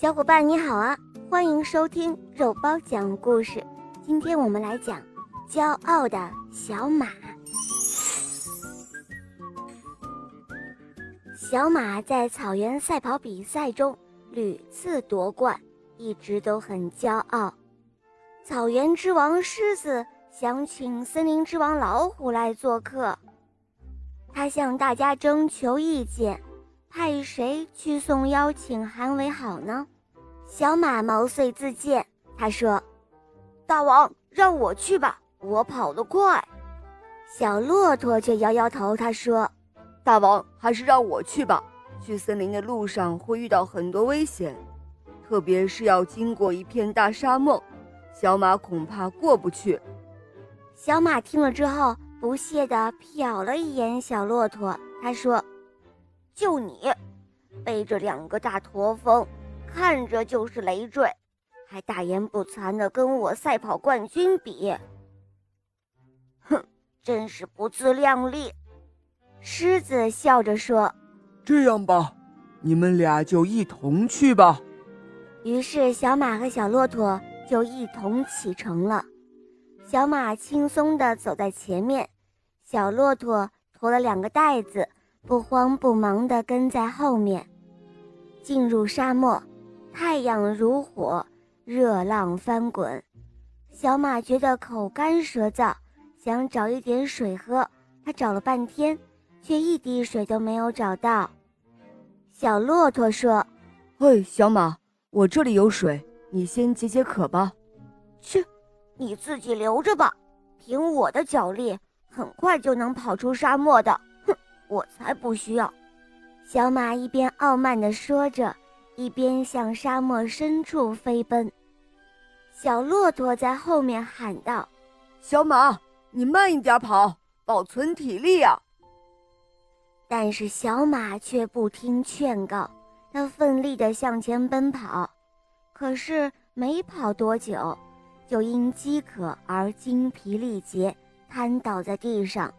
小伙伴你好啊，欢迎收听肉包讲故事。今天我们来讲骄傲的小马。小马在草原赛跑比赛中屡次夺冠，一直都很骄傲。草原之王狮子想请森林之王老虎来做客，他向大家征求意见。派谁去送邀请函为好呢？小马毛遂自荐，他说：“大王，让我去吧，我跑得快。”小骆驼却摇摇头，他说：“大王，还是让我去吧。去森林的路上会遇到很多危险，特别是要经过一片大沙漠，小马恐怕过不去。”小马听了之后，不屑地瞟了一眼小骆驼，他说。就你，背着两个大驼峰，看着就是累赘，还大言不惭的跟我赛跑冠军比，哼，真是不自量力！狮子笑着说：“这样吧，你们俩就一同去吧。”于是小马和小骆驼就一同启程了。小马轻松地走在前面，小骆驼驮了两个袋子。不慌不忙地跟在后面，进入沙漠，太阳如火，热浪翻滚。小马觉得口干舌燥，想找一点水喝。他找了半天，却一滴水都没有找到。小骆驼说：“嘿，小马，我这里有水，你先解解渴吧。”“去，你自己留着吧。凭我的脚力，很快就能跑出沙漠的。”我才不需要！小马一边傲慢地说着，一边向沙漠深处飞奔。小骆驼在后面喊道：“小马，你慢一点跑，保存体力啊！”但是小马却不听劝告，它奋力地向前奔跑。可是没跑多久，就因饥渴而精疲力竭，瘫倒在地上。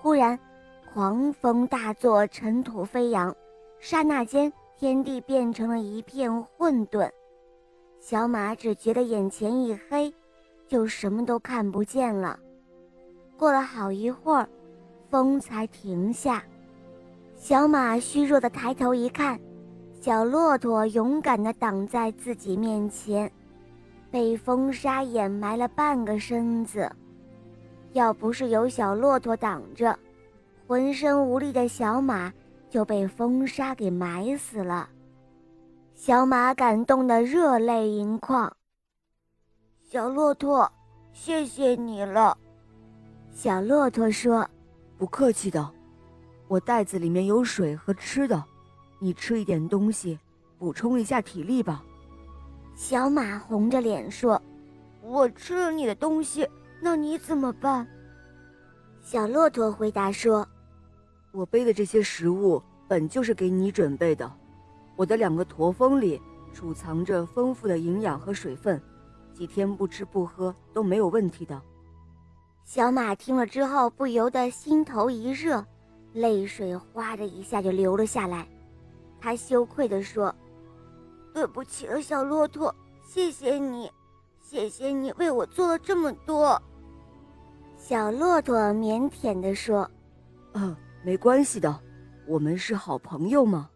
忽然，狂风大作，尘土飞扬，刹那间，天地变成了一片混沌。小马只觉得眼前一黑，就什么都看不见了。过了好一会儿，风才停下。小马虚弱地抬头一看，小骆驼勇敢地挡在自己面前，被风沙掩埋了半个身子。要不是有小骆驼挡着，浑身无力的小马就被风沙给埋死了，小马感动得热泪盈眶。小骆驼，谢谢你了。小骆驼说：“不客气的，我袋子里面有水和吃的，你吃一点东西，补充一下体力吧。”小马红着脸说：“我吃了你的东西，那你怎么办？”小骆驼回答说。我背的这些食物本就是给你准备的，我的两个驼峰里储藏着丰富的营养和水分，几天不吃不喝都没有问题的。小马听了之后，不由得心头一热，泪水哗的一下就流了下来。他羞愧地说：“对不起了，小骆驼，谢谢你，谢谢你为我做了这么多。”小骆驼腼腆地说：“嗯。”没关系的，我们是好朋友嘛。